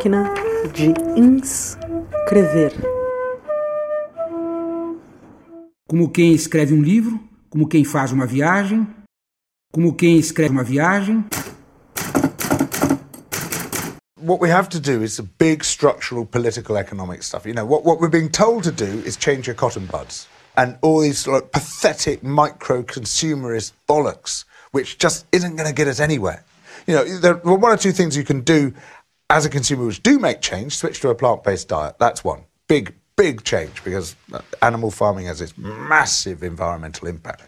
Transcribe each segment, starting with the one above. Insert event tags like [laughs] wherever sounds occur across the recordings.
Máquina de inscrever. Como quem escreve um livro, como quem faz uma viagem, como quem escreve uma viagem. what we have to do is a big structural political economic stuff. You know, what, what we're being told to do is change your cotton buds and all these like, pathetic micro consumerist bollocks, which just isn't going to get us anywhere. You know, there are one or two things you can do as a consumer which do make change. Switch to a plant based diet. That's one. Big, big change because uh, animal farming has this massive environmental impact.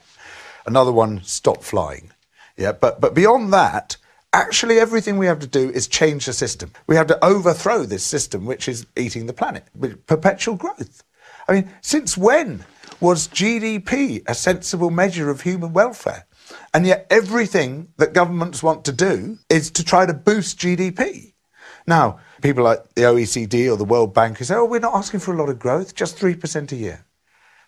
Another one, stop flying. Yeah, but, but beyond that, actually everything we have to do is change the system. We have to overthrow this system which is eating the planet with perpetual growth. I mean, since when was GDP a sensible measure of human welfare? And yet everything that governments want to do is to try to boost GDP. Now, people like the OECD or the World Bank who say, oh, we're not asking for a lot of growth, just 3% a year.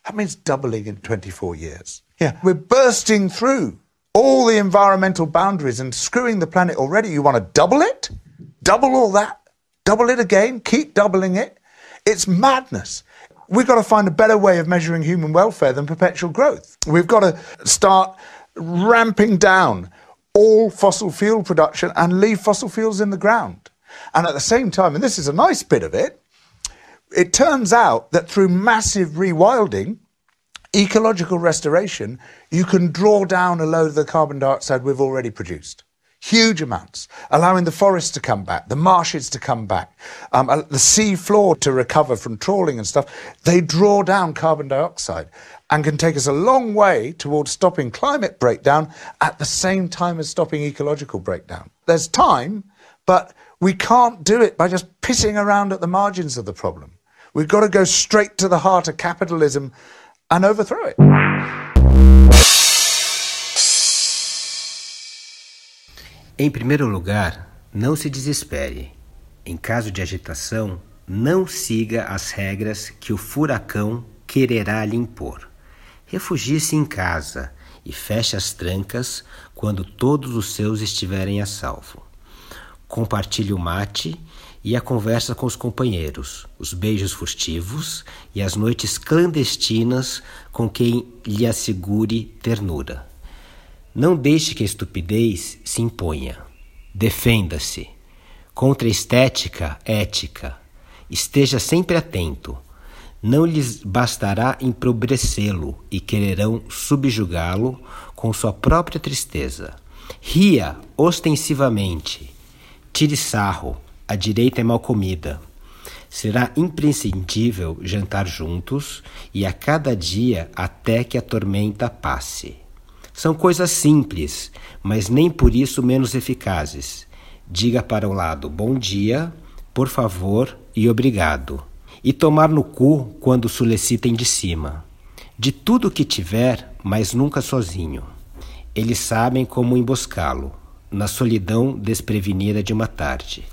That means doubling in 24 years. Yeah, we're bursting through all the environmental boundaries and screwing the planet already. You want to double it? Double all that? Double it again? Keep doubling it? It's madness. We've got to find a better way of measuring human welfare than perpetual growth. We've got to start ramping down all fossil fuel production and leave fossil fuels in the ground. And at the same time, and this is a nice bit of it, it turns out that through massive rewilding, ecological restoration, you can draw down a load of the carbon dioxide we've already produced. Huge amounts, allowing the forests to come back, the marshes to come back, um, uh, the sea floor to recover from trawling and stuff. They draw down carbon dioxide and can take us a long way towards stopping climate breakdown at the same time as stopping ecological breakdown. There's time, but we can't do it by just pissing around at the margins of the problem. We've got to go straight to the heart of capitalism and overthrow it. Em primeiro lugar, não se desespere. Em caso de agitação, não siga as regras que o furacão quererá lhe impor. Refugie-se em casa e feche as trancas quando todos os seus estiverem a salvo. Compartilhe o mate e a conversa com os companheiros, os beijos furtivos e as noites clandestinas com quem lhe assegure ternura. Não deixe que a estupidez se imponha. Defenda-se. Contra a estética, ética. Esteja sempre atento. Não lhes bastará empobrecê-lo e quererão subjugá-lo com sua própria tristeza. Ria ostensivamente. Tire sarro a direita é mal comida. Será imprescindível jantar juntos e a cada dia até que a tormenta passe. São coisas simples, mas nem por isso menos eficazes. Diga para o lado bom dia, por favor e obrigado. E tomar no cu quando solicitem de cima. De tudo que tiver, mas nunca sozinho. Eles sabem como emboscá-lo, na solidão desprevenida de uma tarde.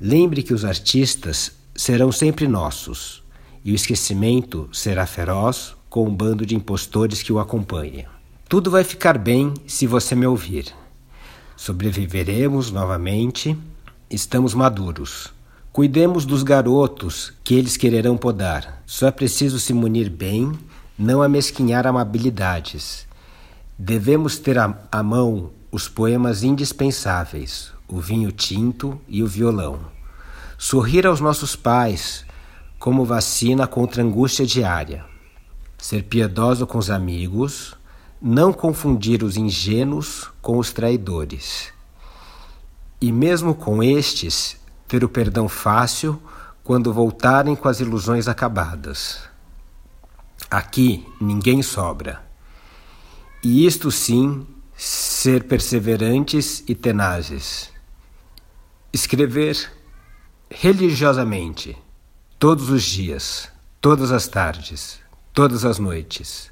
Lembre que os artistas serão sempre nossos e o esquecimento será feroz com um bando de impostores que o acompanha. Tudo vai ficar bem se você me ouvir. Sobreviveremos novamente, estamos maduros. Cuidemos dos garotos que eles quererão podar. Só é preciso se munir bem, não amesquinhar amabilidades. Devemos ter à mão os poemas indispensáveis, o vinho tinto e o violão. Sorrir aos nossos pais como vacina contra a angústia diária. Ser piedoso com os amigos, não confundir os ingênuos com os traidores. E mesmo com estes, ter o perdão fácil quando voltarem com as ilusões acabadas. Aqui ninguém sobra. E isto sim, ser perseverantes e tenazes. Escrever religiosamente, todos os dias, todas as tardes, todas as noites,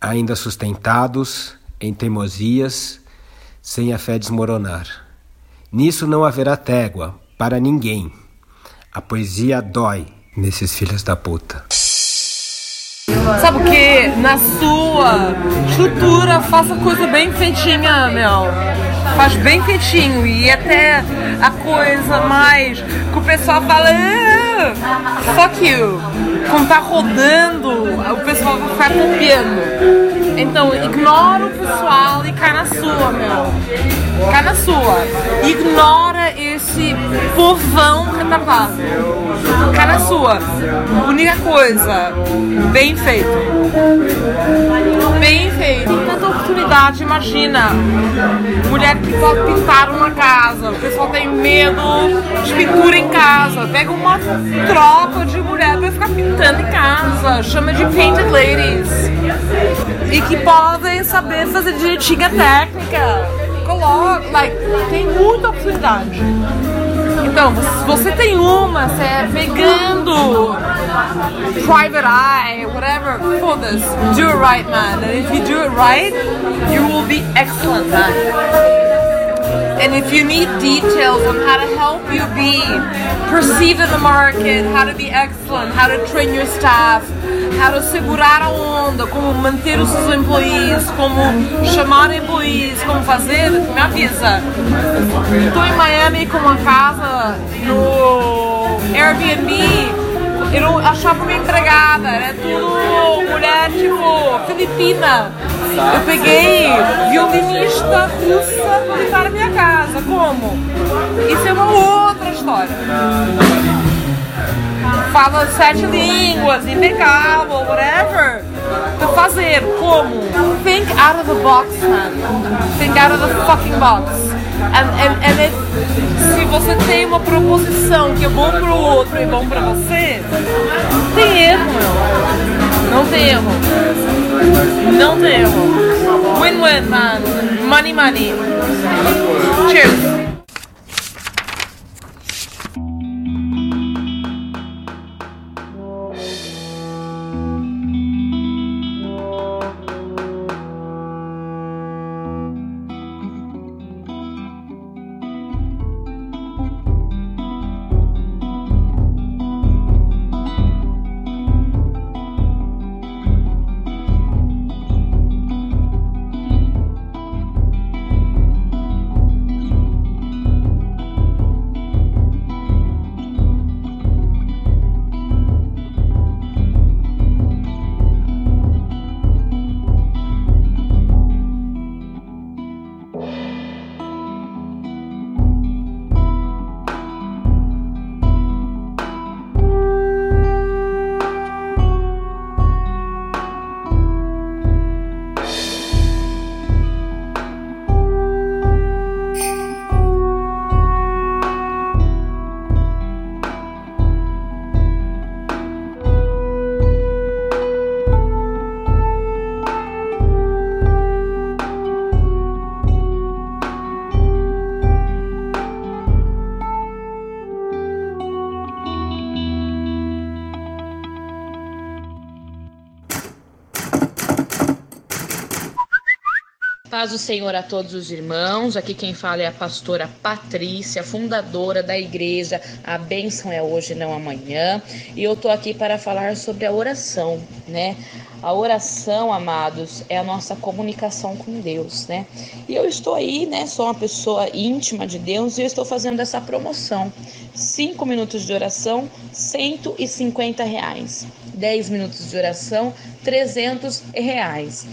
ainda sustentados em teimosias, sem a fé desmoronar. Nisso não haverá trégua para ninguém. A poesia dói nesses filhos da puta. Sabe o que? Na sua estrutura, faça coisa bem feitinha, meu. Faz bem feitinho e até a coisa mais que o pessoal fala ah, fuck you. Quando tá rodando, o pessoal vai ficar copiando. Então ignora o pessoal e cai na sua, meu. Cai na sua. Ignora esse povão retardado. Cai na sua. Única coisa, bem feito. Bem feito. Tanta oportunidade, imagina. Mulher que pode pintar uma casa. O pessoal tem medo de pintura em casa. Pega uma tropa de mulher pra ficar pintando em casa. Chama de painted ladies. E que podem saber fazer direitinho a técnica. Coloca, like, tem muita oportunidade. Então, você tem uma, você é pegando private eye, whatever, foda-se, do it right, man. And if you do it right, you will be excellent, man. And if you need details on how to help you be perceived in the market, how to be excellent, how to train your staff, how to segurar a onda, como manter os seus employees, como chamar employees, como fazer, me avisa. Estou em Miami com uma casa no Airbnb. Eu não achava uma empregada, era tudo mulher tipo filipina. Eu peguei violinista russa pra limpar a minha casa. Como? Isso é uma outra história. Fala sete línguas, impecável, whatever. Pra fazer, como? Think out of the box, man. Think out of the fucking box. And, and, and it, se você tem uma proposição que é bom pro outro e bom pra você, tem erro, meu. Não tem erro. Não tem erro. Win-win, man. Money, money. Cheers. Paz do Senhor a todos os irmãos. Aqui quem fala é a pastora Patrícia, fundadora da igreja A Bênção é Hoje, Não Amanhã. E eu tô aqui para falar sobre a oração, né? A oração, amados, é a nossa comunicação com Deus, né? E eu estou aí, né? Sou uma pessoa íntima de Deus e eu estou fazendo essa promoção. Cinco minutos de oração, 150 reais. 10 minutos de oração, 300 reais.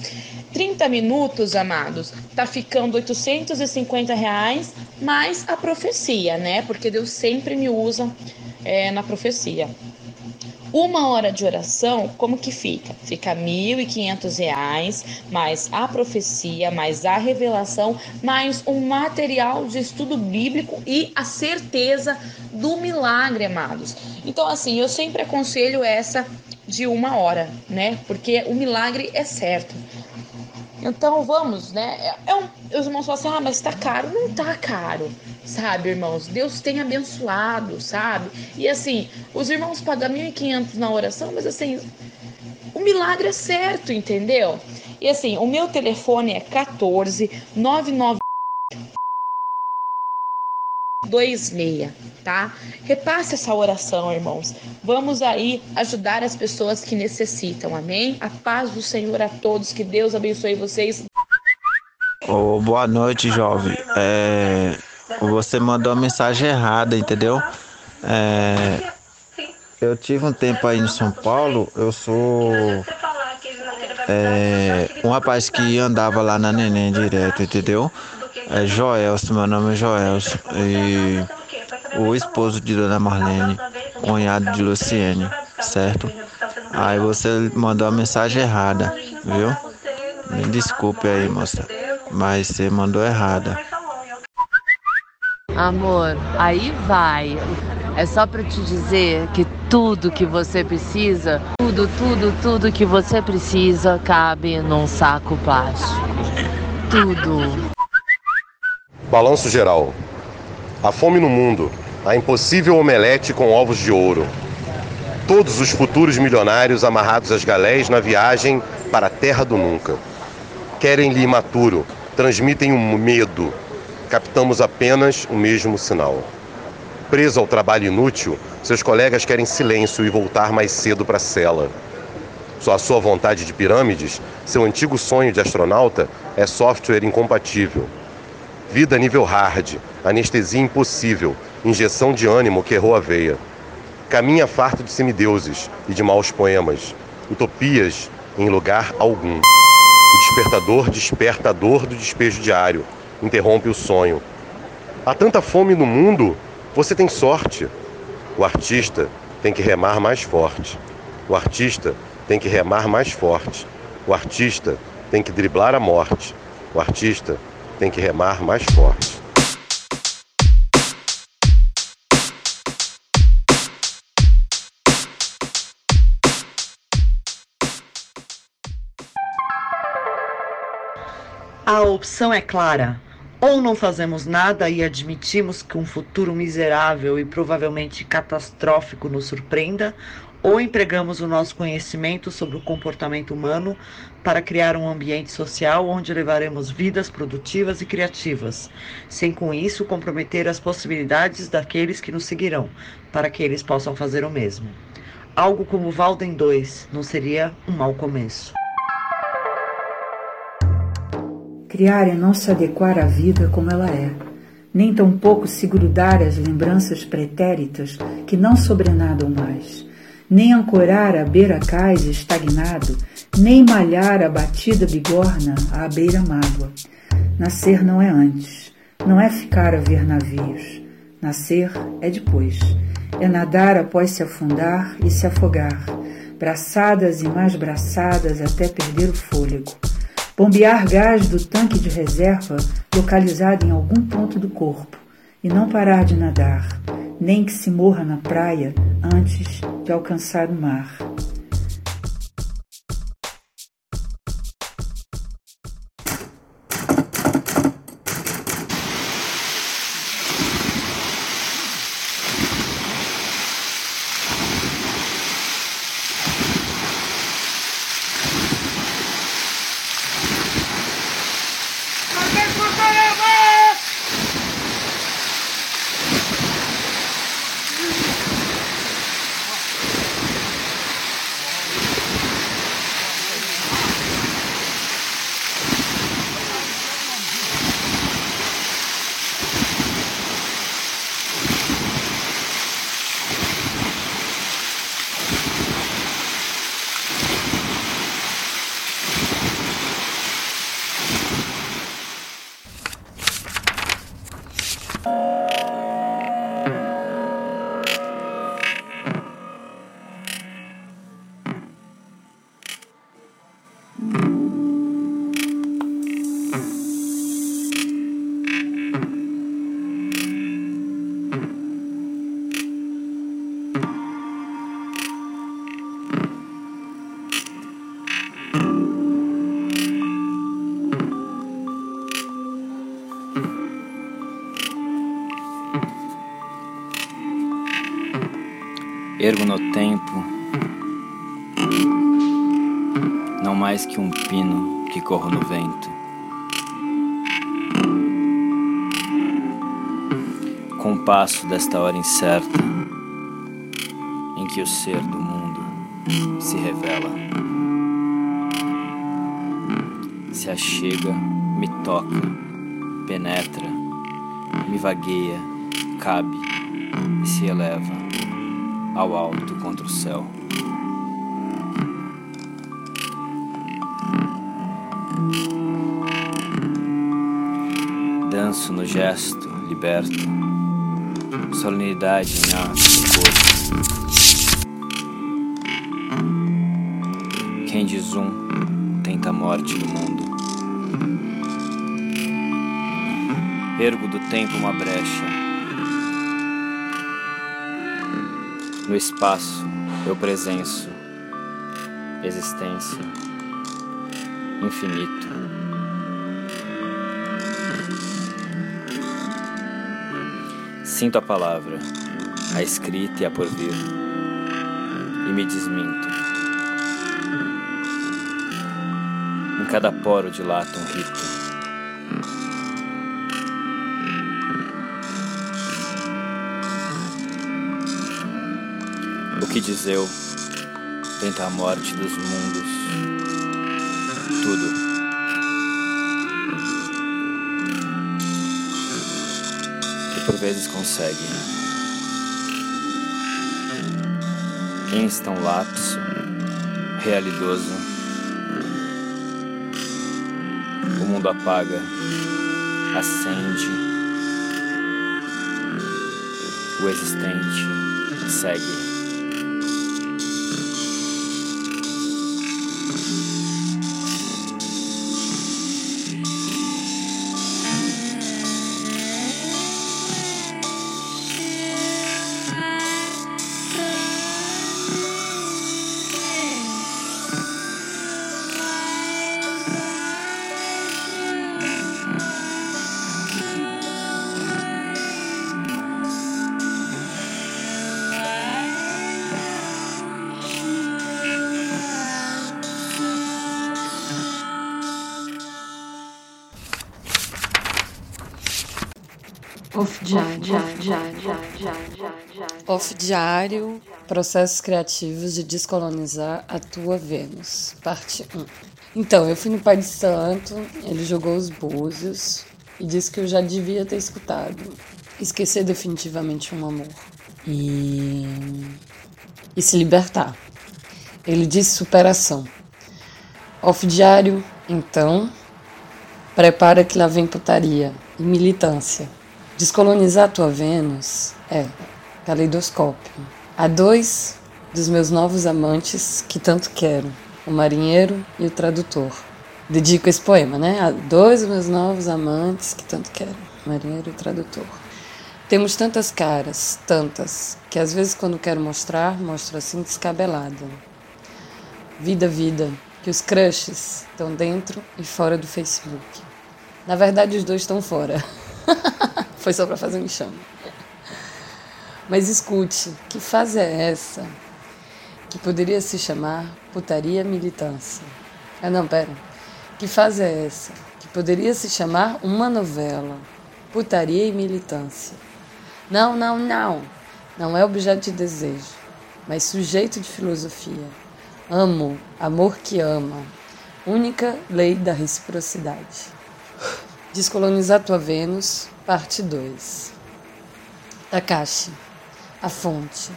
30 minutos, amados, tá ficando 850 reais, mais a profecia, né? Porque Deus sempre me usa é, na profecia. Uma hora de oração, como que fica? Fica R$ 1.500, mais a profecia, mais a revelação, mais um material de estudo bíblico e a certeza do milagre, amados. Então, assim, eu sempre aconselho essa de uma hora, né? Porque o milagre é certo. Então vamos, né? É um, os irmãos falam assim: ah, mas tá caro. Não tá caro, sabe, irmãos? Deus tem abençoado, sabe? E assim, os irmãos pagam 1.500 na oração, mas assim, o milagre é certo, entendeu? E assim, o meu telefone é 14 99 26, tá? Repasse essa oração, irmãos. Vamos aí ajudar as pessoas que necessitam. Amém? A paz do Senhor a todos. Que Deus abençoe vocês. Oh, boa noite, jovem. É, você mandou a mensagem errada, entendeu? É, eu tive um tempo aí em São Paulo, eu sou é, um rapaz que andava lá na Neném direto, entendeu? É Joelson, meu nome é Joelson. E o esposo de Dona Marlene, cunhado de Luciene, certo? Aí você mandou a mensagem errada, viu? Me desculpe aí, moça, mas você mandou errada. Amor, aí vai. É só para te dizer que tudo que você precisa, tudo, tudo, tudo que você precisa cabe num saco plástico. Tudo. Balanço geral. A fome no mundo, a impossível omelete com ovos de ouro. Todos os futuros milionários amarrados às galés na viagem para a terra do nunca. Querem-lhe imaturo, transmitem um medo. Captamos apenas o mesmo sinal. Preso ao trabalho inútil, seus colegas querem silêncio e voltar mais cedo para a cela. Só a sua vontade de pirâmides, seu antigo sonho de astronauta, é software incompatível. Vida nível hard, anestesia impossível, injeção de ânimo que errou a veia. Caminha farto de semideuses e de maus poemas, utopias em lugar algum. O despertador desperta a dor do despejo diário, interrompe o sonho. Há tanta fome no mundo, você tem sorte. O artista tem que remar mais forte. O artista tem que remar mais forte. O artista tem que driblar a morte. O artista tem que remar mais forte. A opção é clara. Ou não fazemos nada e admitimos que um futuro miserável e provavelmente catastrófico nos surpreenda, ou empregamos o nosso conhecimento sobre o comportamento humano para criar um ambiente social onde levaremos vidas produtivas e criativas, sem com isso comprometer as possibilidades daqueles que nos seguirão, para que eles possam fazer o mesmo. Algo como Valden 2 não seria um mau começo. Criar é não se adequar à vida como ela é, nem tampouco se grudar às lembranças pretéritas que não sobrenadam mais, nem ancorar a beira cais estagnado, nem malhar a batida bigorna à beira-mágoa. Nascer não é antes, não é ficar a ver navios. Nascer é depois, é nadar após se afundar e se afogar, braçadas e mais braçadas até perder o fôlego bombear gás do tanque de reserva localizado em algum ponto do corpo e não parar de nadar, nem que se morra na praia antes de alcançar o mar. Não mais que um pino que corro no vento. Com o passo desta hora incerta, em que o ser do mundo se revela, se achega me toca, penetra, me vagueia, cabe e se eleva ao alto contra o céu. Gesto liberto, solenidade em ato corpo. Quem diz um, tenta a morte do mundo. Ergo do tempo uma brecha. No espaço eu presenço existência, infinito. Sinto a palavra, a escrita e a porvir, e me desminto. Em cada poro dilata um rito. O que diz eu, tenta a morte dos mundos, vezes consegue. Insta um lapso, realidoso. O mundo apaga, acende. O existente segue. Off diário, processos criativos de descolonizar a tua Vênus, parte 1. Então, eu fui no Pai de Santo, ele jogou os búzios e disse que eu já devia ter escutado. Esquecer definitivamente um amor. E. e se libertar. Ele disse superação. Off diário, então, prepara que lá vem putaria e militância. Descolonizar a tua Vênus é caleidoscópio. Há dois dos meus novos amantes que tanto quero, o marinheiro e o tradutor. Dedico esse poema, né? Há dois dos meus novos amantes que tanto quero, o marinheiro e o tradutor. Temos tantas caras, tantas, que às vezes quando quero mostrar, mostro assim descabelada. Vida, vida, que os crushes estão dentro e fora do Facebook. Na verdade, os dois estão fora. [laughs] Foi só para fazer um enxame. Mas escute, que fase é essa que poderia se chamar putaria militância? Ah, não, pera. Que fase é essa que poderia se chamar uma novela? Putaria e militância. Não, não, não. Não é objeto de desejo, mas sujeito de filosofia. Amo, amor que ama. Única lei da reciprocidade. Descolonizar tua Vênus, parte 2. Takashi, a fonte.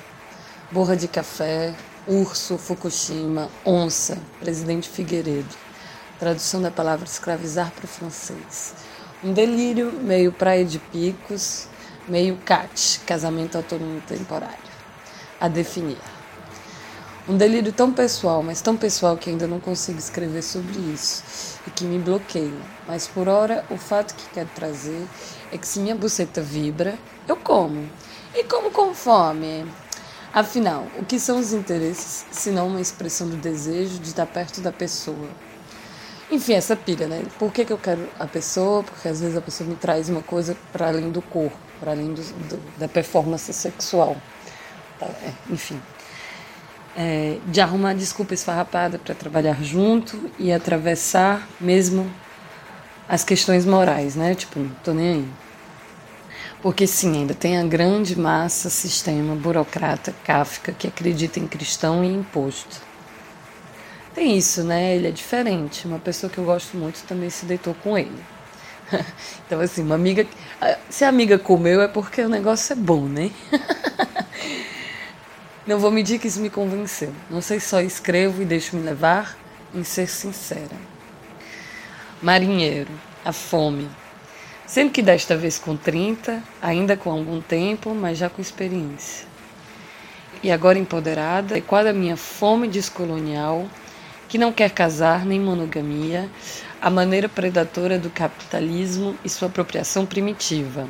Borra de café, urso, Fukushima, onça, presidente Figueiredo. Tradução da palavra escravizar para o francês. Um delírio, meio praia de picos, meio cat, casamento autônomo temporário. A definir. Um delírio tão pessoal, mas tão pessoal que ainda não consigo escrever sobre isso e que me bloqueia. Mas por hora, o fato que quero trazer é que se minha buceta vibra, eu como. E como com fome. Afinal, o que são os interesses se não uma expressão do desejo de estar perto da pessoa? Enfim, essa pira, né? Por que, que eu quero a pessoa? Porque às vezes a pessoa me traz uma coisa para além do corpo, para além do, do, da performance sexual. Tá? É, enfim é, de arrumar desculpa esfarrapada para trabalhar junto e atravessar mesmo as questões morais, né? Tipo, não tô nem aí. Porque sim, ainda tem a grande massa, sistema, burocrata, cáfica que acredita em cristão e imposto. Tem isso, né? Ele é diferente. Uma pessoa que eu gosto muito também se deitou com ele. [laughs] então, assim, uma amiga. Se a amiga comeu é porque o negócio é bom, né? [laughs] Não vou medir que isso me convenceu. Não sei só escrevo e deixo me levar em ser sincera. Marinheiro, a fome. Sendo que desta vez com 30, ainda com algum tempo, mas já com experiência. E agora empoderada, adequada à minha fome descolonial, que não quer casar nem monogamia, a maneira predatora do capitalismo e sua apropriação primitiva.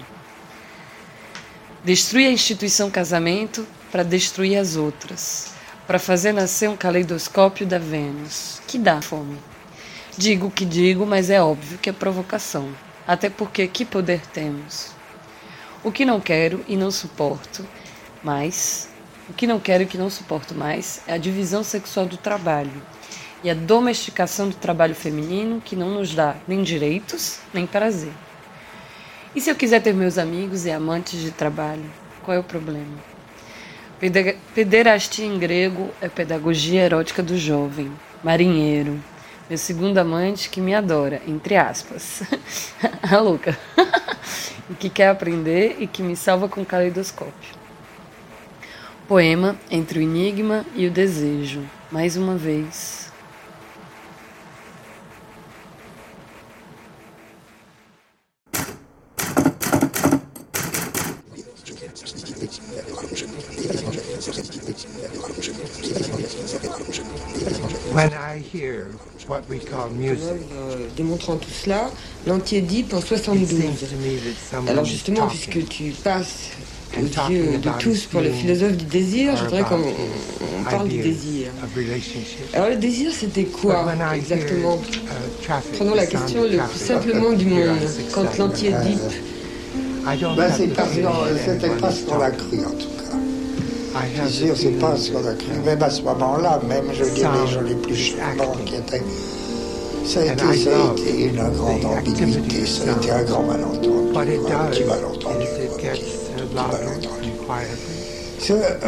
Destrui a instituição casamento para destruir as outras, para fazer nascer um caleidoscópio da Vênus, que dá fome. Digo o que digo, mas é óbvio que é provocação, até porque que poder temos? O que não quero e não suporto mais, o que não quero e que não suporto mais é a divisão sexual do trabalho e a domesticação do trabalho feminino que não nos dá nem direitos nem prazer. E se eu quiser ter meus amigos e amantes de trabalho, qual é o problema? Pederastia em grego é pedagogia erótica do jovem, marinheiro, meu segundo amante que me adora, entre aspas. [laughs] a louca. [laughs] e que quer aprender e que me salva com caleidoscópio. Poema entre o enigma e o desejo, mais uma vez. When I hear what we call music, démontrant tout cela, l'anti-Édipe en 72. Alors justement, puisque tu passes aux yeux de tous pour le philosophe du désir, je voudrais qu'on on parle du désir. Alors le désir, c'était quoi exactement uh, Prenons la question le plus simplement du monde. Quand l'anti-Édipe... Ben, c'est pas, c'était pas sur la crue en tout cas. Je veux c'est pas sur la crue. Même à ce moment-là, même je dirais gens les plus charmants qui étaient. Ça a, été, ça a été une grande ambiguïté, ça a été un grand malentendu, un petit malentendu. Petit malentendu.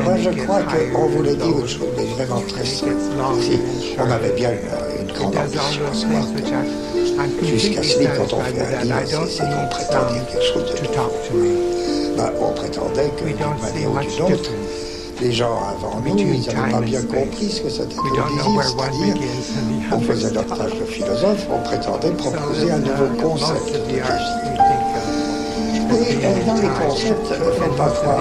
Moi, je crois qu'on voulait dire une chose mais vraiment très simple. Si, on avait bien une, une grande ambition à ce moment Jusqu'à ce que quand on fait un livre, c'est qu'on prétend dire quelque chose de ben, On prétendait que d'une manière ou d'une autre, les gens avant nous, ils n'avaient pas bien compris ce que c'était que le désir, c'est-à-dire, on faisait notre tâche de philosophe, on prétendait proposer un nouveau concept de désir. Et dans les concepts, ne faites pas croire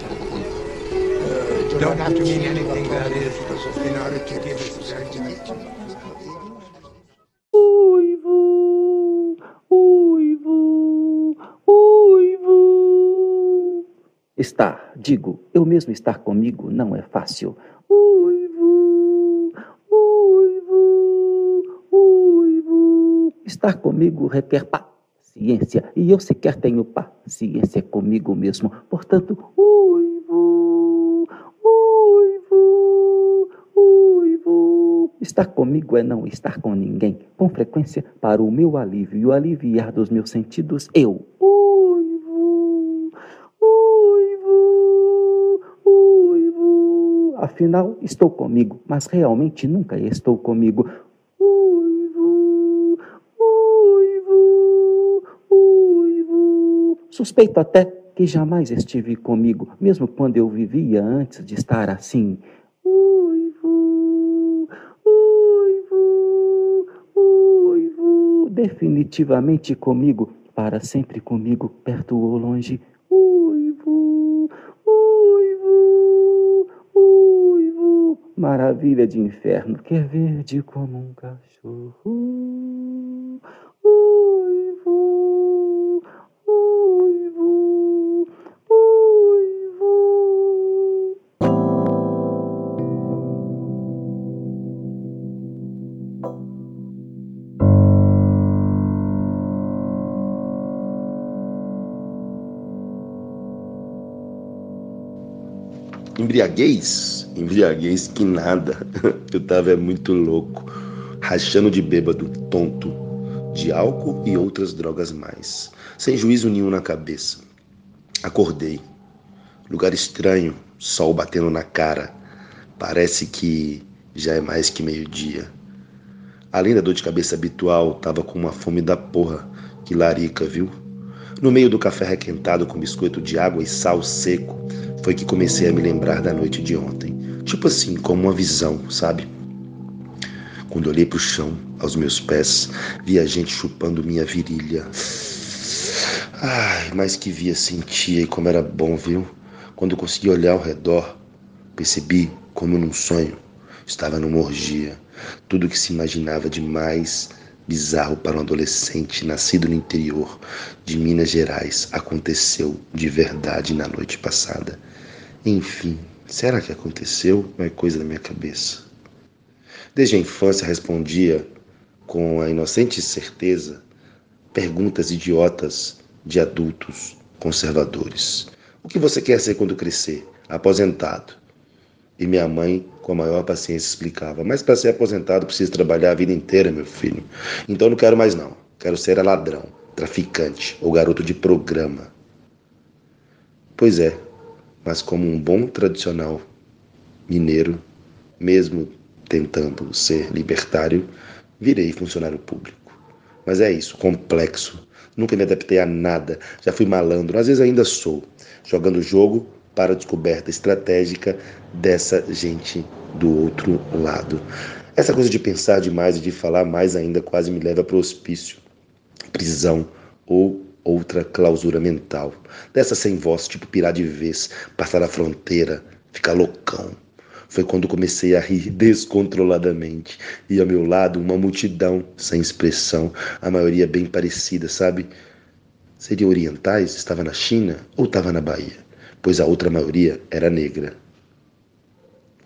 don't have to mean anything that is in order to give it very Uivo, uivo, uivo. Estar, digo, eu mesmo estar comigo não é fácil. Uivo, uivo, uivo. Estar comigo requer paciência e eu sequer tenho paciência comigo mesmo. Portanto, Estar comigo é não estar com ninguém. Com frequência, para o meu alívio e o aliviar dos meus sentidos, eu. Uivo, uivo, uivo. Afinal, estou comigo, mas realmente nunca estou comigo. Uivo, uivo, uivo. Suspeito até que jamais estive comigo, mesmo quando eu vivia antes de estar assim. Uivo, uivo, uivo, definitivamente comigo, para sempre comigo, perto ou longe. Uivo, uivo, uivo, maravilha de inferno, que é verde como um cachorro. Embriaguez? Embriaguez que nada. [laughs] Eu tava muito louco, rachando de bêbado, tonto, de álcool e outras drogas mais, sem juízo nenhum na cabeça. Acordei. Lugar estranho, sol batendo na cara. Parece que já é mais que meio-dia. Além da dor de cabeça habitual, tava com uma fome da porra, que larica, viu? No meio do café requentado com biscoito de água e sal seco, foi que comecei a me lembrar da noite de ontem. Tipo assim, como uma visão, sabe? Quando olhei pro chão, aos meus pés, vi a gente chupando minha virilha. Ai, mas que via, sentia e como era bom, viu? Quando consegui olhar ao redor, percebi como num sonho estava numa orgia. Tudo que se imaginava de mais bizarro para um adolescente nascido no interior de Minas Gerais aconteceu de verdade na noite passada. Enfim, será que aconteceu ou é coisa da minha cabeça? Desde a infância respondia com a inocente certeza perguntas idiotas de adultos conservadores. O que você quer ser quando crescer? Aposentado. E minha mãe, com a maior paciência, explicava: Mas para ser aposentado precisa trabalhar a vida inteira, meu filho. Então não quero mais, não. Quero ser ladrão, traficante ou garoto de programa. Pois é, mas como um bom tradicional mineiro, mesmo tentando ser libertário, virei funcionário público. Mas é isso, complexo. Nunca me adaptei a nada. Já fui malandro, às vezes ainda sou, jogando o jogo para a descoberta estratégica dessa gente do outro lado. Essa coisa de pensar demais e de falar mais ainda quase me leva para o hospício, prisão ou outra clausura mental. Dessa sem voz, tipo pirar de vez, passar a fronteira, ficar loucão. Foi quando comecei a rir [laughs] descontroladamente. E ao meu lado, uma multidão sem expressão, a maioria bem parecida, sabe? Seriam orientais? Estava na China ou estava na Bahia? Pois a outra maioria era negra.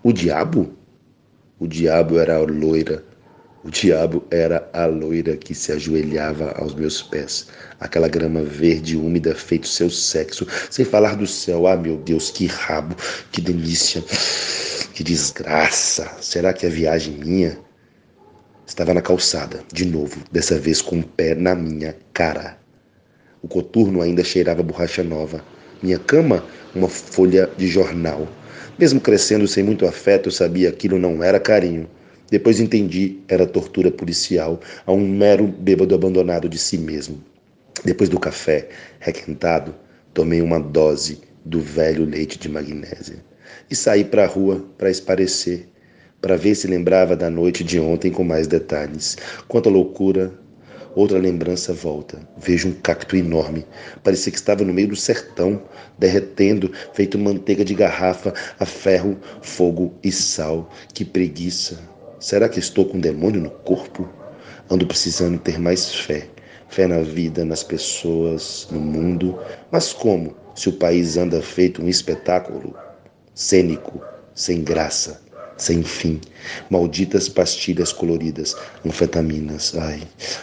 O diabo? O diabo era a loira, o diabo era a loira que se ajoelhava aos meus pés, aquela grama verde úmida feito seu sexo, sem falar do céu. Ah, meu Deus, que rabo, que delícia, que desgraça. Será que a viagem minha? Estava na calçada, de novo, dessa vez com o pé na minha cara. O coturno ainda cheirava borracha nova. Minha cama, uma folha de jornal. Mesmo crescendo sem muito afeto, eu sabia que aquilo não era carinho. Depois entendi, era tortura policial a um mero bêbado abandonado de si mesmo. Depois do café requentado, tomei uma dose do velho leite de magnésia e saí para a rua para esparecer, para ver se lembrava da noite de ontem com mais detalhes. Quanta loucura, outra lembrança volta. Vejo um cacto enorme, parecia que estava no meio do sertão, derretendo, feito manteiga de garrafa a ferro, fogo e sal. Que preguiça! Será que estou com um demônio no corpo? Ando precisando ter mais fé. Fé na vida, nas pessoas, no mundo. Mas como se o país anda feito um espetáculo cênico, sem graça, sem fim? Malditas pastilhas coloridas, anfetaminas. Ai,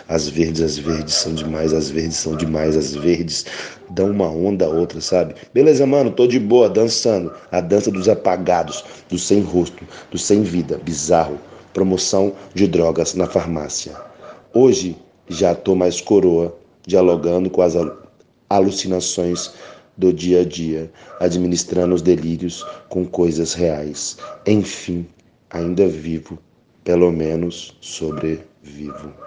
as verdes, as verdes são demais, as verdes são demais, as verdes dão uma onda a outra, sabe? Beleza, mano, tô de boa, dançando. A dança dos apagados, do sem rosto, do sem vida, bizarro promoção de drogas na farmácia. Hoje já estou mais coroa, dialogando com as alucinações do dia a dia, administrando os delírios com coisas reais. Enfim, ainda vivo, pelo menos sobrevivo.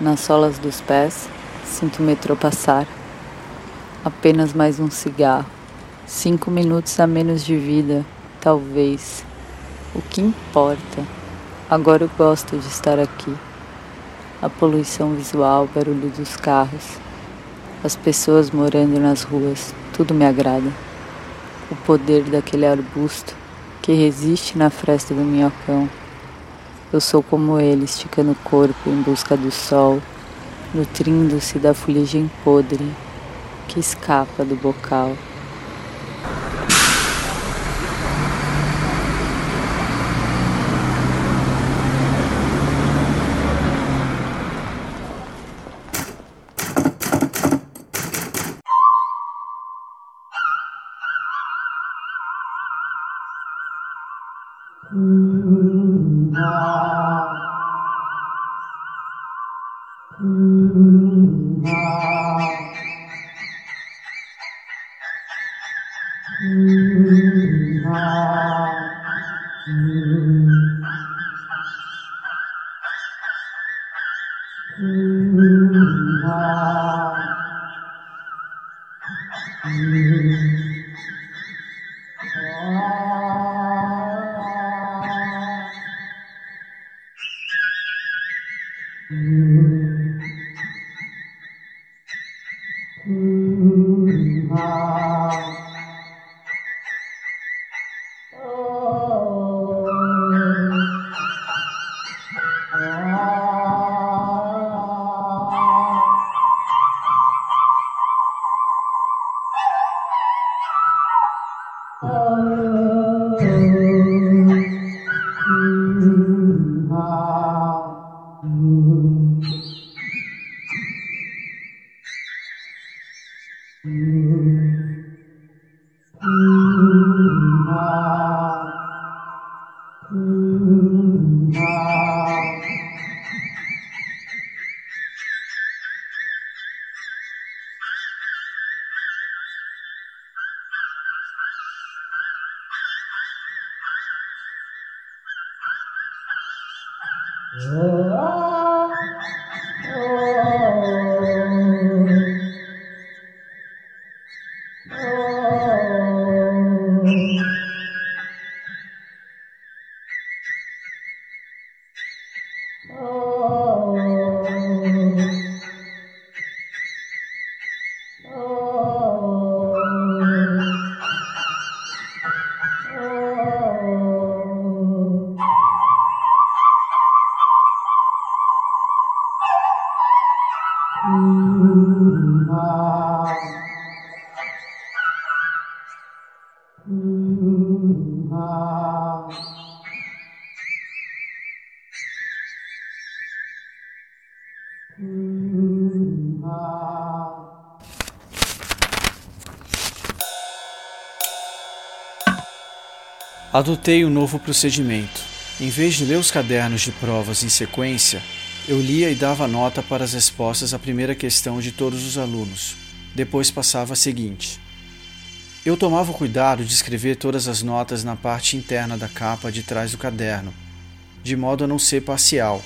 Nas solas dos pés, sinto o metrô passar. Apenas mais um cigarro, Cinco minutos a menos de vida, talvez. O que importa? Agora eu gosto de estar aqui. A poluição visual, o barulho dos carros, as pessoas morando nas ruas, tudo me agrada. O poder daquele arbusto que resiste na fresta do minhocão. Eu sou como ele, esticando o corpo em busca do sol, nutrindo-se da fuligem podre que escapa do bocal. Mm-hmm. Adotei um novo procedimento. Em vez de ler os cadernos de provas em sequência, eu lia e dava nota para as respostas à primeira questão de todos os alunos. Depois passava a seguinte. Eu tomava cuidado de escrever todas as notas na parte interna da capa de trás do caderno, de modo a não ser parcial,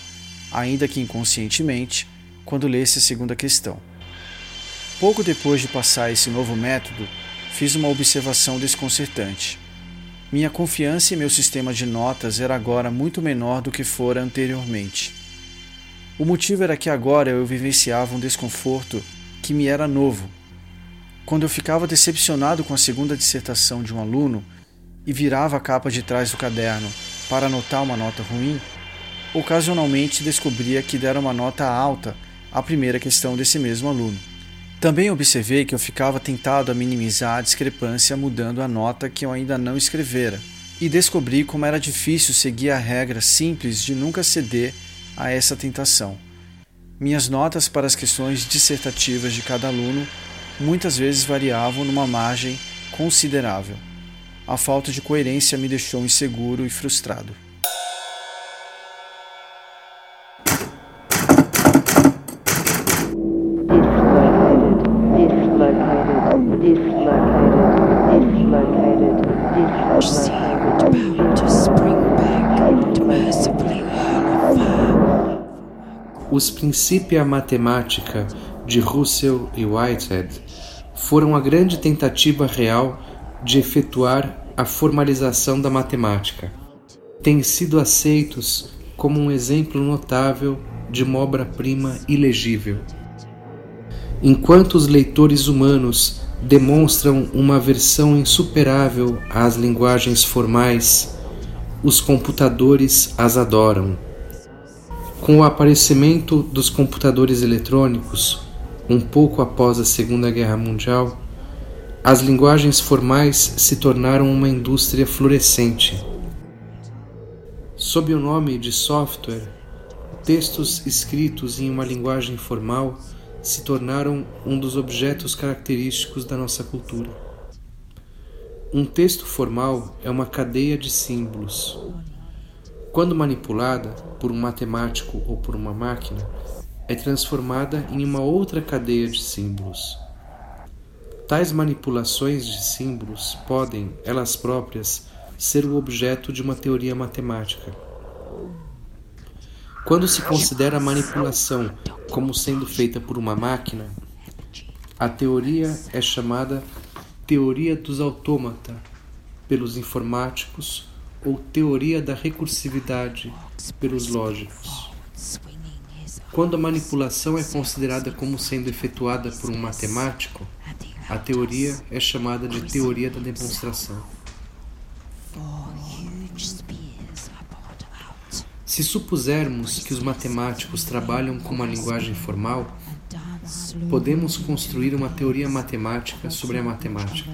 ainda que inconscientemente, quando lesse a segunda questão. Pouco depois de passar esse novo método, fiz uma observação desconcertante. Minha confiança em meu sistema de notas era agora muito menor do que fora anteriormente. O motivo era que agora eu vivenciava um desconforto que me era novo. Quando eu ficava decepcionado com a segunda dissertação de um aluno e virava a capa de trás do caderno para anotar uma nota ruim, ocasionalmente descobria que dera uma nota alta à primeira questão desse mesmo aluno. Também observei que eu ficava tentado a minimizar a discrepância mudando a nota que eu ainda não escrevera, e descobri como era difícil seguir a regra simples de nunca ceder a essa tentação. Minhas notas para as questões dissertativas de cada aluno muitas vezes variavam numa margem considerável. A falta de coerência me deixou inseguro e frustrado. Os Principia Mathematica de Russell e Whitehead foram a grande tentativa real de efetuar a formalização da matemática. Têm sido aceitos como um exemplo notável de uma obra-prima ilegível. Enquanto os leitores humanos demonstram uma aversão insuperável às linguagens formais, os computadores as adoram. Com o aparecimento dos computadores eletrônicos, um pouco após a Segunda Guerra Mundial, as linguagens formais se tornaram uma indústria florescente. Sob o nome de software, textos escritos em uma linguagem formal se tornaram um dos objetos característicos da nossa cultura. Um texto formal é uma cadeia de símbolos. Quando manipulada por um matemático ou por uma máquina, é transformada em uma outra cadeia de símbolos. Tais manipulações de símbolos podem, elas próprias, ser o objeto de uma teoria matemática. Quando se considera a manipulação como sendo feita por uma máquina, a teoria é chamada teoria dos autômata pelos informáticos ou teoria da recursividade pelos lógicos. Quando a manipulação é considerada como sendo efetuada por um matemático, a teoria é chamada de teoria da demonstração. Se supusermos que os matemáticos trabalham com uma linguagem formal, podemos construir uma teoria matemática sobre a matemática.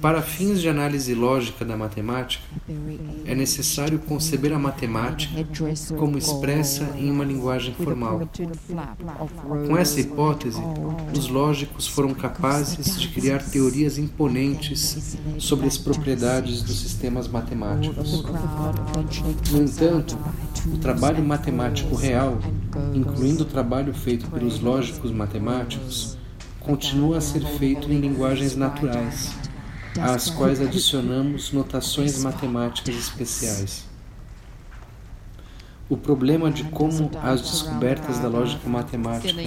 Para fins de análise lógica da matemática, é necessário conceber a matemática como expressa em uma linguagem formal. Com essa hipótese, os lógicos foram capazes de criar teorias imponentes sobre as propriedades dos sistemas matemáticos. No entanto, o trabalho matemático real, incluindo o trabalho feito pelos lógicos matemáticos, continua a ser feito em linguagens naturais às quais adicionamos notações matemáticas especiais. O problema de como as descobertas da lógica matemática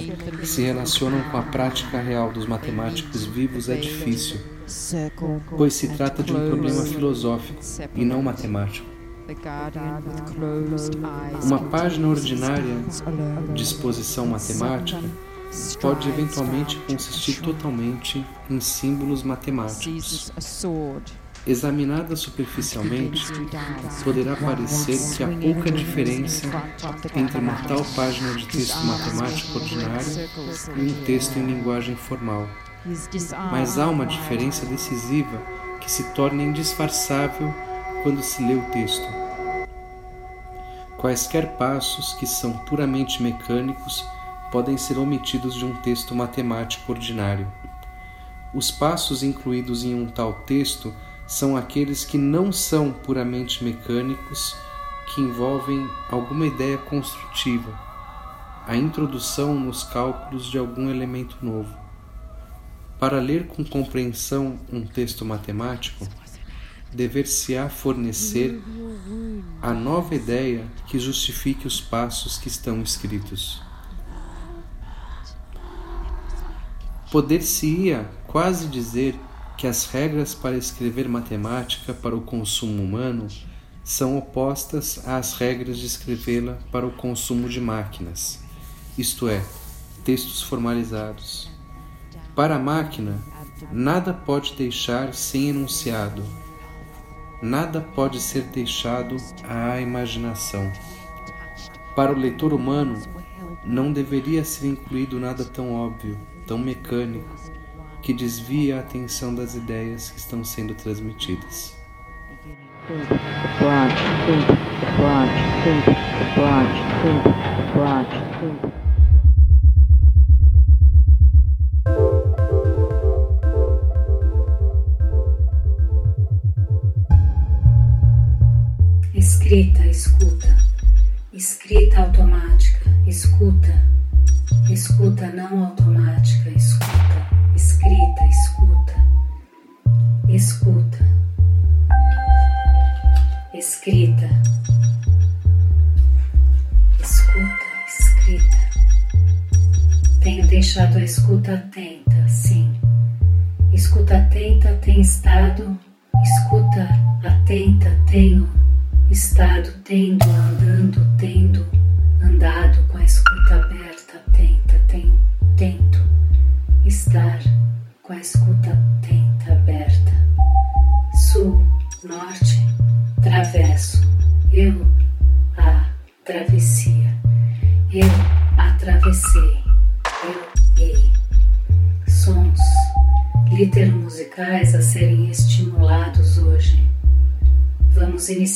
se relacionam com a prática real dos matemáticos vivos é difícil, pois se trata de um problema filosófico e não matemático. Uma página ordinária de exposição matemática pode eventualmente consistir totalmente em símbolos matemáticos. Examinada superficialmente, poderá parecer que há pouca diferença entre uma tal página de texto matemático ordinário e um texto em linguagem formal. Mas há uma diferença decisiva que se torna indisfarçável quando se lê o texto. Quaisquer passos que são puramente mecânicos podem ser omitidos de um texto matemático ordinário. Os passos incluídos em um tal texto são aqueles que não são puramente mecânicos, que envolvem alguma ideia construtiva, a introdução nos cálculos de algum elemento novo. Para ler com compreensão um texto matemático, dever-se-á fornecer a nova ideia que justifique os passos que estão escritos. Poder-se-ia quase dizer que as regras para escrever matemática para o consumo humano são opostas às regras de escrevê-la para o consumo de máquinas, isto é, textos formalizados. Para a máquina, nada pode deixar sem enunciado, nada pode ser deixado à imaginação. Para o leitor humano, não deveria ser incluído nada tão óbvio tão mecânico que desvia a atenção das ideias que estão sendo transmitidas. Escrita, escuta. Escrita automática, escuta. Escuta não automática, escuta, escrita, escuta, escuta, escrita, escuta, escrita. Tenho deixado a escuta atenta, sim. Escuta atenta tem estado, escuta atenta tenho estado, tendo,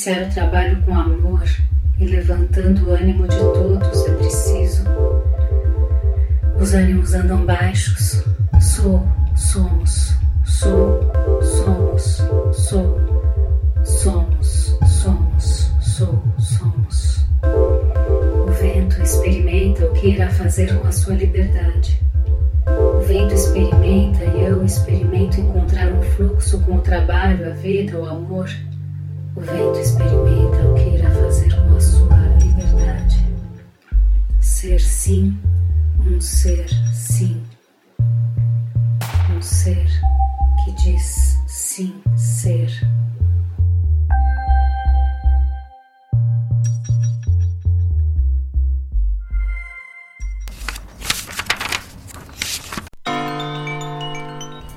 iniciar o trabalho com amor e levantando o ânimo de todos é preciso. Os ânimos andam baixos. Sou, somos, sou, somos, sou, somos, somos, sou, somos. O vento experimenta o que irá fazer com a sua liberdade. O vento experimenta e eu experimento encontrar um fluxo com o trabalho, a vida, o amor. O vento experimenta o que irá fazer com a sua liberdade. Ser sim, um ser sim. Um ser que diz sim ser.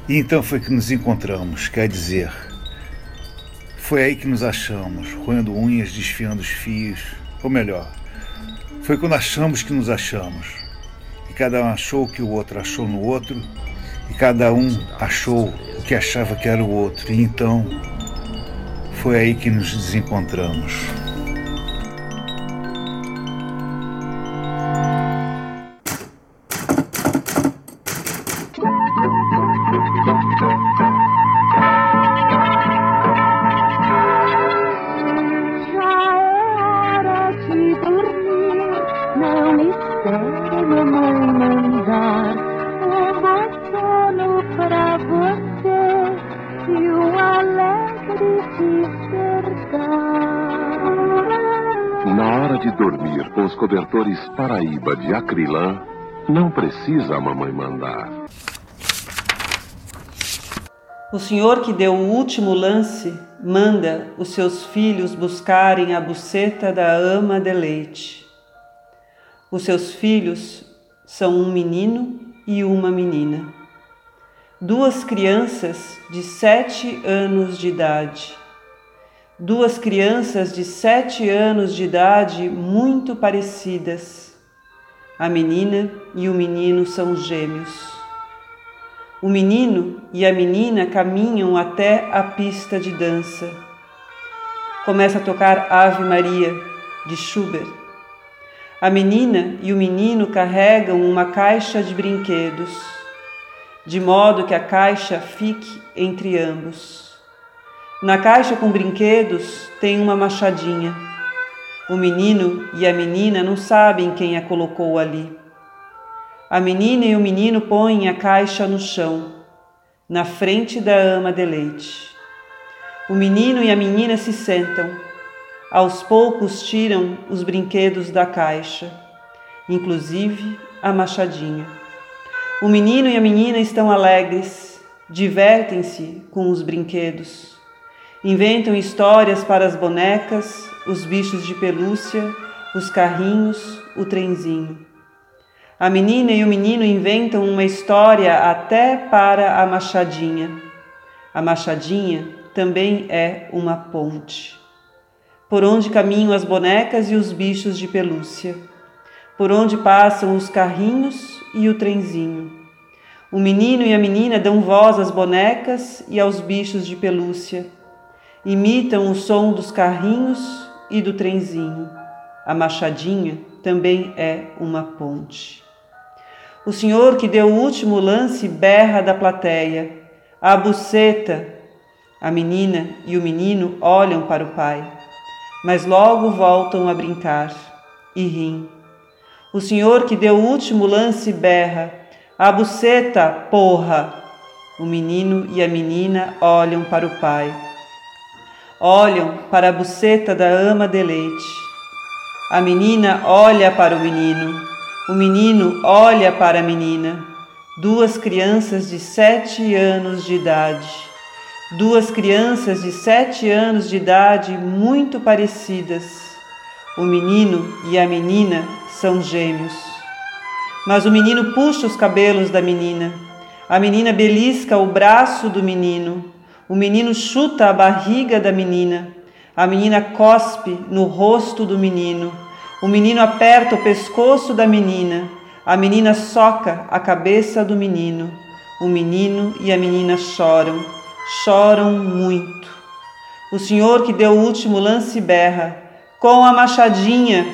E então foi que nos encontramos, quer dizer, foi aí que nos achamos, roendo unhas, desfiando os fios, ou melhor, foi quando achamos que nos achamos. E cada um achou o que o outro achou no outro, e cada um achou o que achava que era o outro. E então foi aí que nos desencontramos. Cobertores Paraíba de acrilã, não precisa a mamãe mandar. O senhor que deu o último lance manda os seus filhos buscarem a buceta da ama de leite. Os seus filhos são um menino e uma menina. Duas crianças de sete anos de idade duas crianças de sete anos de idade muito parecidas. A menina e o menino são gêmeos. O menino e a menina caminham até a pista de dança. Começa a tocar Ave Maria, de Schubert. A menina e o menino carregam uma caixa de brinquedos, de modo que a caixa fique entre ambos. Na caixa com brinquedos tem uma machadinha. O menino e a menina não sabem quem a colocou ali. A menina e o menino põem a caixa no chão, na frente da ama de leite. O menino e a menina se sentam. Aos poucos tiram os brinquedos da caixa, inclusive a machadinha. O menino e a menina estão alegres, divertem-se com os brinquedos. Inventam histórias para as bonecas, os bichos de pelúcia, os carrinhos, o trenzinho. A menina e o menino inventam uma história até para a machadinha. A machadinha também é uma ponte. Por onde caminham as bonecas e os bichos de pelúcia. Por onde passam os carrinhos e o trenzinho. O menino e a menina dão voz às bonecas e aos bichos de pelúcia imitam o som dos carrinhos e do trenzinho. A machadinha também é uma ponte. O senhor que deu o último lance berra da plateia. A buceta! A menina e o menino olham para o pai, mas logo voltam a brincar e riem. O senhor que deu o último lance berra: A buceta, porra! O menino e a menina olham para o pai olham para a buceta da ama de leite. A menina olha para o menino, o menino olha para a menina. duas crianças de sete anos de idade. Duas crianças de sete anos de idade muito parecidas. O menino e a menina são gêmeos. Mas o menino puxa os cabelos da menina. A menina belisca o braço do menino. O menino chuta a barriga da menina. A menina cospe no rosto do menino. O menino aperta o pescoço da menina. A menina soca a cabeça do menino. O menino e a menina choram, choram muito. O senhor que deu o último lance berra: Com a machadinha!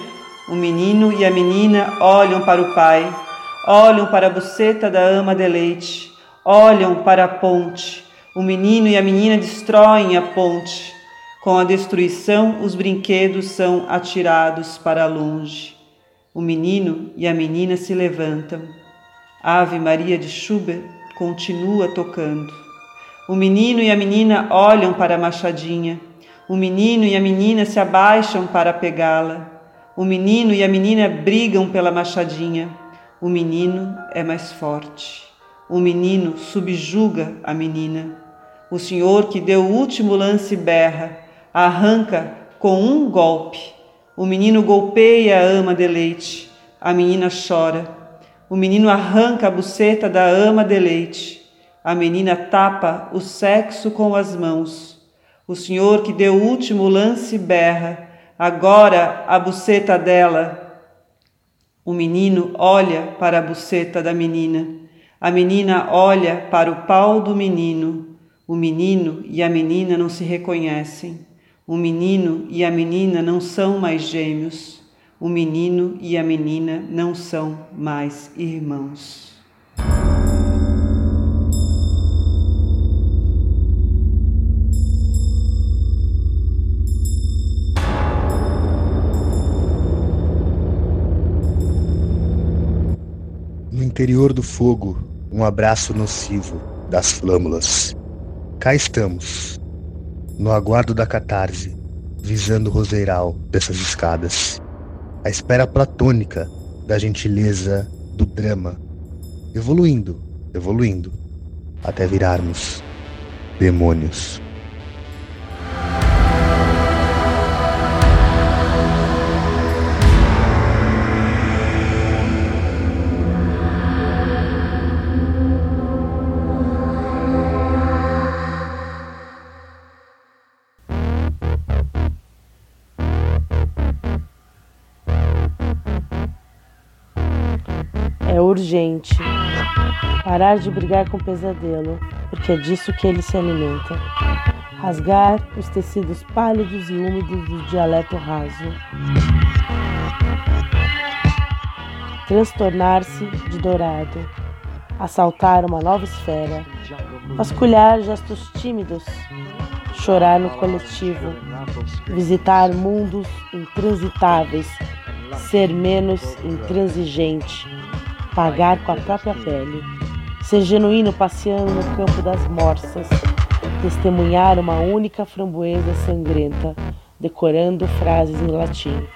O menino e a menina olham para o pai, olham para a buceta da ama de leite, olham para a ponte. O menino e a menina destroem a ponte. Com a destruição, os brinquedos são atirados para longe. O menino e a menina se levantam. Ave Maria de Schubert continua tocando. O menino e a menina olham para a machadinha. O menino e a menina se abaixam para pegá-la. O menino e a menina brigam pela machadinha. O menino é mais forte. O menino subjuga a menina. O senhor que deu o último lance berra, arranca com um golpe o menino golpeia a ama de leite, a menina chora. O menino arranca a buceta da ama de leite, a menina tapa o sexo com as mãos. O senhor que deu o último lance berra, agora a buceta dela. O menino olha para a buceta da menina. A menina olha para o pau do menino. O menino e a menina não se reconhecem. O menino e a menina não são mais gêmeos. O menino e a menina não são mais irmãos. No interior do fogo, um abraço nocivo das flâmulas. Cá estamos, no aguardo da catarse, visando o roseiral dessas escadas. A espera platônica da gentileza do drama, evoluindo, evoluindo, até virarmos demônios. Parar de brigar com o pesadelo, porque é disso que ele se alimenta. Rasgar os tecidos pálidos e úmidos do dialeto raso. Transtornar-se de dourado. Assaltar uma nova esfera. Vasculhar gestos tímidos. Chorar no coletivo. Visitar mundos intransitáveis. Ser menos intransigente pagar com a própria pele, ser genuíno passeando no campo das morsas, testemunhar uma única framboesa sangrenta, decorando frases em latim.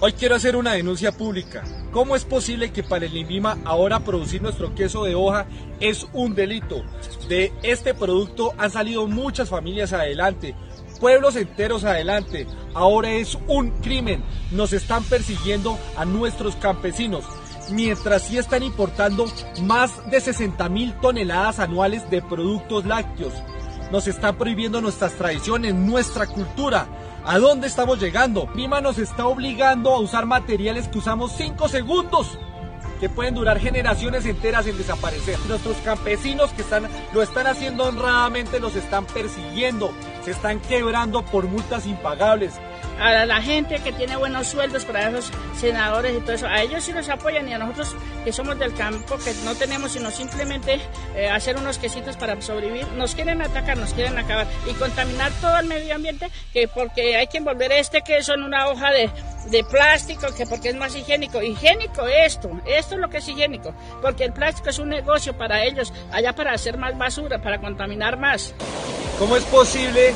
Hoy quiero hacer una denuncia pública. ¿Cómo es posible que para el INVIMA ahora producir nuestro queso de hoja es un delito? De este producto han salido muchas familias adelante, pueblos enteros adelante. Ahora es un crimen. Nos están persiguiendo a nuestros campesinos. Mientras sí están importando más de 60 mil toneladas anuales de productos lácteos. Nos están prohibiendo nuestras tradiciones, nuestra cultura. ¿A dónde estamos llegando? Prima nos está obligando a usar materiales que usamos 5 segundos que pueden durar generaciones enteras en desaparecer. Nuestros campesinos que están, lo están haciendo honradamente los están persiguiendo, se están quebrando por multas impagables. A la gente que tiene buenos sueldos para esos senadores y todo eso, a ellos sí nos apoyan y a nosotros que somos del campo, que no tenemos sino simplemente eh, hacer unos quesitos para sobrevivir, nos quieren atacar, nos quieren acabar y contaminar todo el medio ambiente, que porque hay que envolver este queso en una hoja de, de plástico, que porque es más higiénico. Higiénico esto, esto es lo que es higiénico, porque el plástico es un negocio para ellos, allá para hacer más basura, para contaminar más. ¿Cómo es posible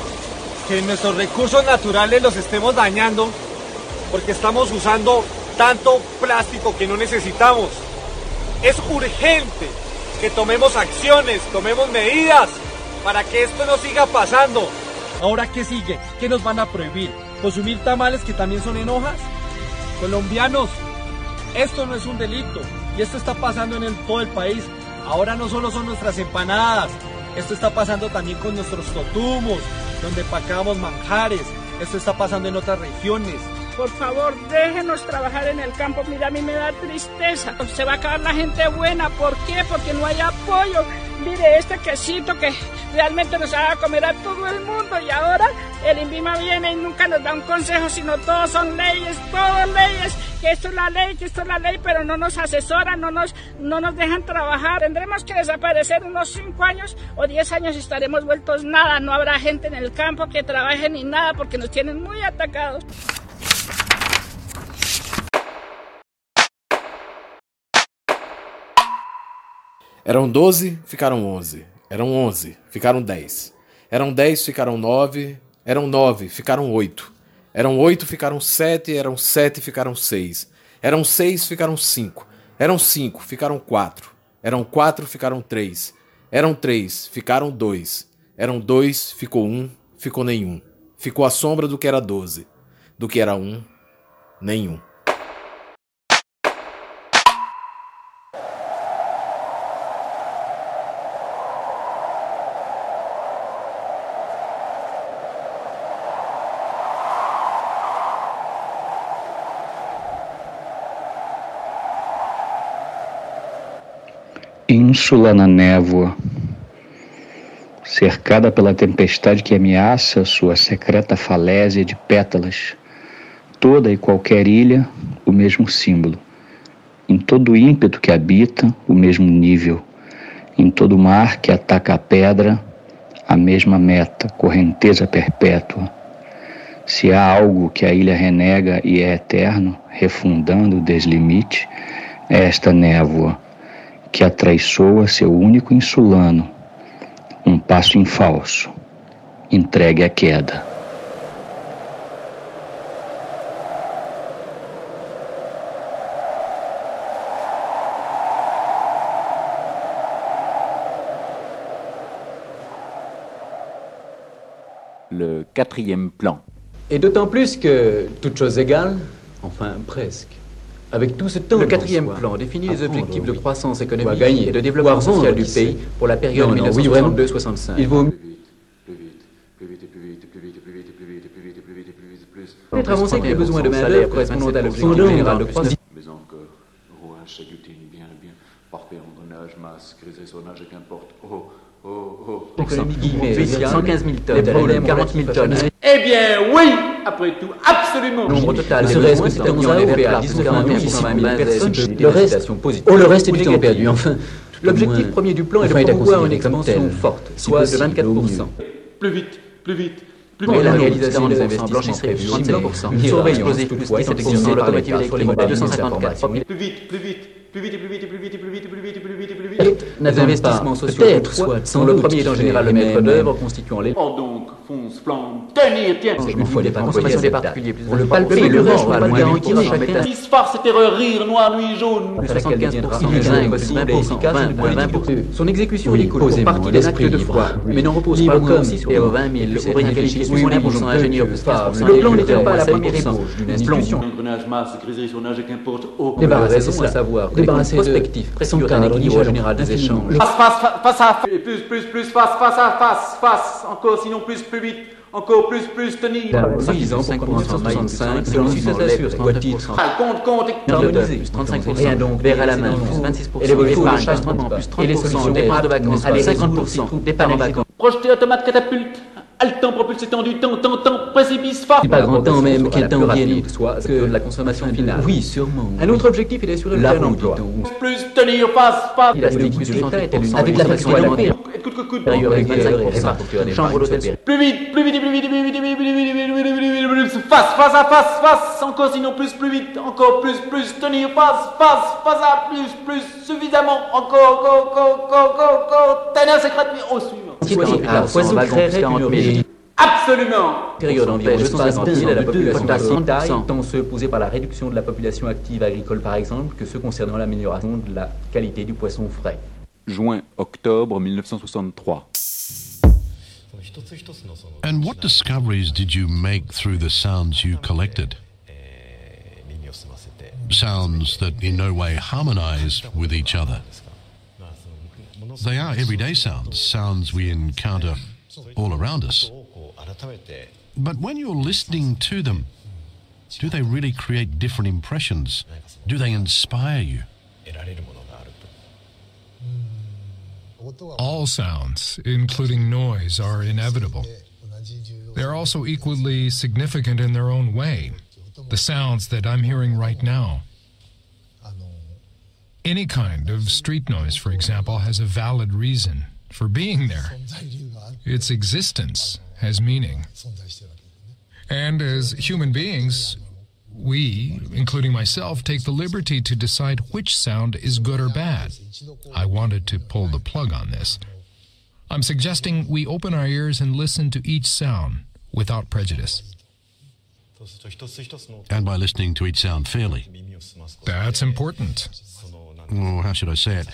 que nuestros recursos naturales los estemos dañando porque estamos usando tanto plástico que no necesitamos? Es urgente que tomemos acciones, tomemos medidas para que esto no siga pasando. Ahora, ¿qué sigue? ¿Qué nos van a prohibir? ¿Consumir tamales que también son en hojas? Colombianos, esto no es un delito y esto está pasando en todo el país. Ahora no solo son nuestras empanadas, esto está pasando también con nuestros totumos, donde empacamos manjares. Esto está pasando en otras regiones. Por favor, déjenos trabajar en el campo. Mira, a mí me da tristeza. Se va a acabar la gente buena. ¿Por qué? Porque no hay apoyo. Mire, este quesito que realmente nos haga comer a todo el mundo. Y ahora el INVIMA viene y nunca nos da un consejo, sino todos son leyes, todos leyes. Que esto es la ley, que esto es la ley, pero no nos asesoran, no nos, no nos dejan trabajar. Tendremos que desaparecer unos 5 años o 10 años y estaremos vueltos nada. No habrá gente en el campo que trabaje ni nada porque nos tienen muy atacados. Eram 12, ficaram 11. Eram 11, ficaram 10. Eram 10, ficaram 9. Eram 9, ficaram 8. Eram 8, ficaram 7. Eram 7, ficaram 6. Eram 6, ficaram 5. Eram 5, ficaram 4. Eram 4, ficaram 3. Eram 3, ficaram 2. Eram 2, ficou 1, ficou nenhum. Ficou a sombra do que era 12. Do que era 1, nenhum. Ínsula na névoa, cercada pela tempestade que ameaça sua secreta falésia de pétalas, toda e qualquer ilha, o mesmo símbolo. Em todo ímpeto que habita, o mesmo nível. Em todo mar que ataca a pedra, a mesma meta, correnteza perpétua. Se há algo que a ilha renega e é eterno, refundando o deslimite, é esta névoa que atraiçoa seu único insulano, um passo em falso, entregue à queda. Le quatrième plan. Et d'autant plus que, toute chose égale, enfin presque, avec tout ce temps, le quatrième plan définit les objectifs de croissance économique gagner, et de développement social du pays pour la période 1962-65. Il vaut être avancé que les besoins de main-d'œuvre correspondant à l'objectif général de croissance. Mais encore, rouage s'agglutine bien, bien, parfait engrenage, masse, grisonnage et qu'importe. Oh, oh, oh. Économie guillemets, 115 000 tonnes, 40 000 tonnes. Eh bien, oui Après tout, absolument. Nombre total des besoins c'est à 19 000 personnes. Le reste, oh, le reste est du temps perdu, enfin. L'objectif premier du plan est de promouvoir une expansion forte, soit de 24%. Plus vite, plus vite, la réalisation des investissements prévus, 35%. Une surveillance toutefois est exercée par l'État sur les modèles 254 Plus vite, plus vite, plus vite, plus vite, plus vite, plus vite, plus vite, plus vite, plus vite. Des investissements sociaux soit, sans le premier est en général le maître d'œuvre constituant les... Or donc, fonce, plan, tenir, tiens fois les consommation des particuliers pour le palper, le reste, pas le garantir à chacun. Pisse, farce, terreur, rire, noir, nuit, jaune. 75% possible et efficace une politique pour Son exécution découle pour partie des actes de foi, mais n'en repose pas moins aussi sur 20 000 réfléchis sur 1% ingénieur plus 15%. Le plan n'était pas la première ébauche d'une institution. Engrenage, masse, griserie, sonnage, qu'importe. Débarrasser, c'est savoir débarrasser prospectif, préfigure un équilibre général des échanges. Face, face, face à face, plus, plus, plus, face, face à face, face, encore, sinon plus, plus vite, encore plus, plus, tenir. Suffisant pour 65, selon si ça s'assure, quoi titre. Compte, compte, harmonisé, plus 35%, rien donc, verre à la main, plus 26%, et l'évolution de chasse plus 30%, et les solutions, départ de vacances, allez, 50%, départ en vacances. Projeté automate catapulte, Haletant, propulsé tendu, temps, temps, temps, précipice, phare. Pas grand temps même, quel temps bien soit que la consommation finale. Oui, sûrement. Un autre objectif, il est sur le plein emploi. Plus tenir, face, face. Était l'une avec la élémentaire. Période régulière et répartition Chambre d'hôtel. Plus vite, plus vite, plus vite, plus vite, plus vite, plus vite, plus vite, plus vite, face, face à face, face, encore sinon plus, plus vite, encore plus, plus, tenir, face, face, face à plus, plus, suffisamment, encore, encore, encore, encore, encore, tenir secrètement, au suivant. La poisson créerait une origine. Absolument Période environ 250 000 à la population de tant ceux posés par la réduction de la population active agricole par exemple, que ceux concernant l'amélioration de la qualité du poisson frais. Juin-octobre 1963. And what discoveries did you make through the sounds you collected? Sounds that in no way harmonize with each other. They are everyday sounds, sounds we encounter all around us. But when you're listening to them, do they really create different impressions? Do they inspire you? All sounds, including noise, are inevitable. They are also equally significant in their own way. The sounds that I'm hearing right now. Any kind of street noise, for example, has a valid reason for being there. Its existence has meaning. And as human beings, we, including myself, take the liberty to decide which sound is good or bad. I wanted to pull the plug on this. I'm suggesting we open our ears and listen to each sound without prejudice. And by listening to each sound fairly. That's important. Or how should I say it?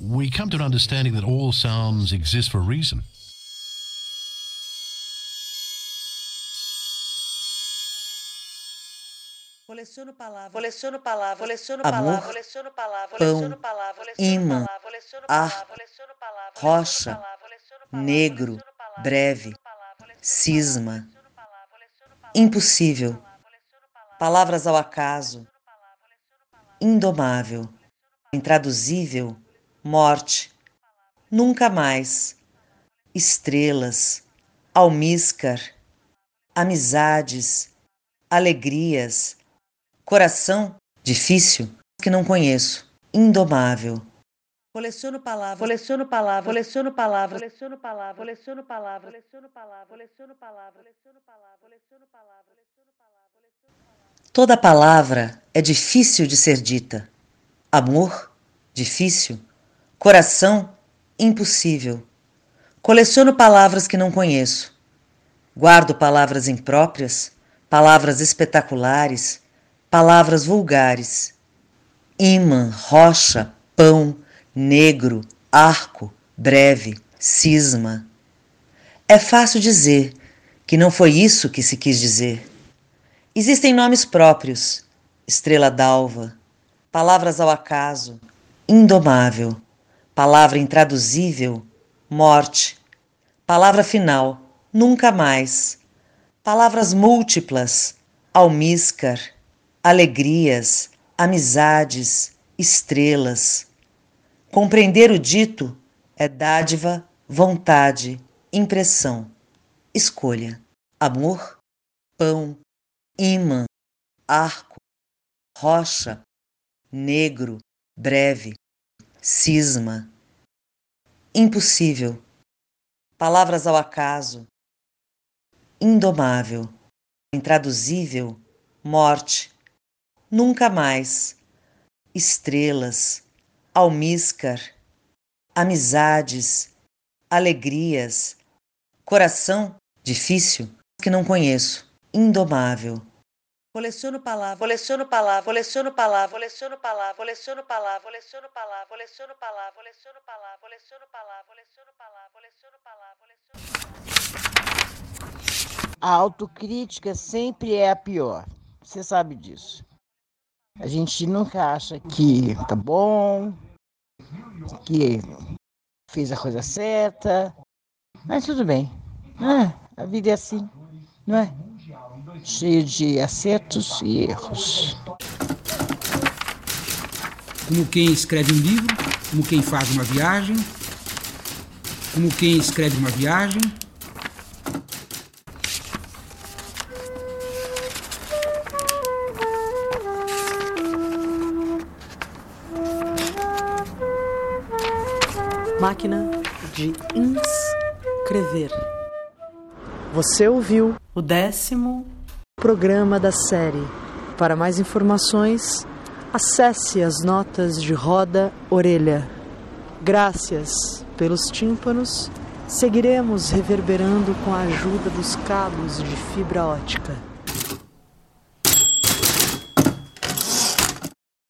We come to an understanding that all sounds exist for a reason. Coleciono palavras, coleciono palavras, coleciono Amor, palavras, coleciono palavras, pão, coleciono palavras, imã, ar, rocha, negro, breve, cisma, impossível, palavras ao acaso, indomável, intraduzível, morte, nunca mais, estrelas, almíscar, amizades, alegrias, coração difícil que não conheço, indomável. Coleciono palavras, coleciono palavras, coleciono palavras, coleciono palavras, coleciono palavras, coleciono palavras, coleciono palavras, coleciono palavras, coleciono palavras. Toda palavra é difícil de ser dita. Amor, difícil. Coração, impossível. Coleciono palavras que não conheço. Guardo palavras impróprias, palavras espetaculares, palavras vulgares. Imã, rocha, pão, negro, arco, breve, cisma. É fácil dizer que não foi isso que se quis dizer. Existem nomes próprios: estrela d'alva, palavras ao acaso, indomável, palavra intraduzível, morte, palavra final, nunca mais, palavras múltiplas, almíscar, alegrias, amizades, estrelas. Compreender o dito é dádiva, vontade, impressão, escolha, amor, pão, imã, arco, rocha, negro, breve, cisma. Impossível. Palavras ao acaso. Indomável. Intraduzível. Morte. Nunca mais. Estrelas. Almíscar. Amizades. Alegrias. Coração difícil que não conheço. Indomável. Coleciono palavras, coleciono palavras, coleciono palavras, coleciono palavras, coleciono palavras, coleciono palavras, coleciono palavras, coleciono palavras, coleciono palavras, coleciono palavras, coleciono palavras. A autocrítica sempre é a pior. Você sabe disso. A gente nunca acha que tá bom, que fez a coisa certa. Mas tudo bem. Ah, a vida é assim, não é? Cheio de acertos e erros. Como quem escreve um livro, como quem faz uma viagem, como quem escreve uma viagem, inscrever. Você ouviu o décimo programa da série. Para mais informações, acesse as notas de roda orelha. Graças pelos tímpanos, seguiremos reverberando com a ajuda dos cabos de fibra ótica.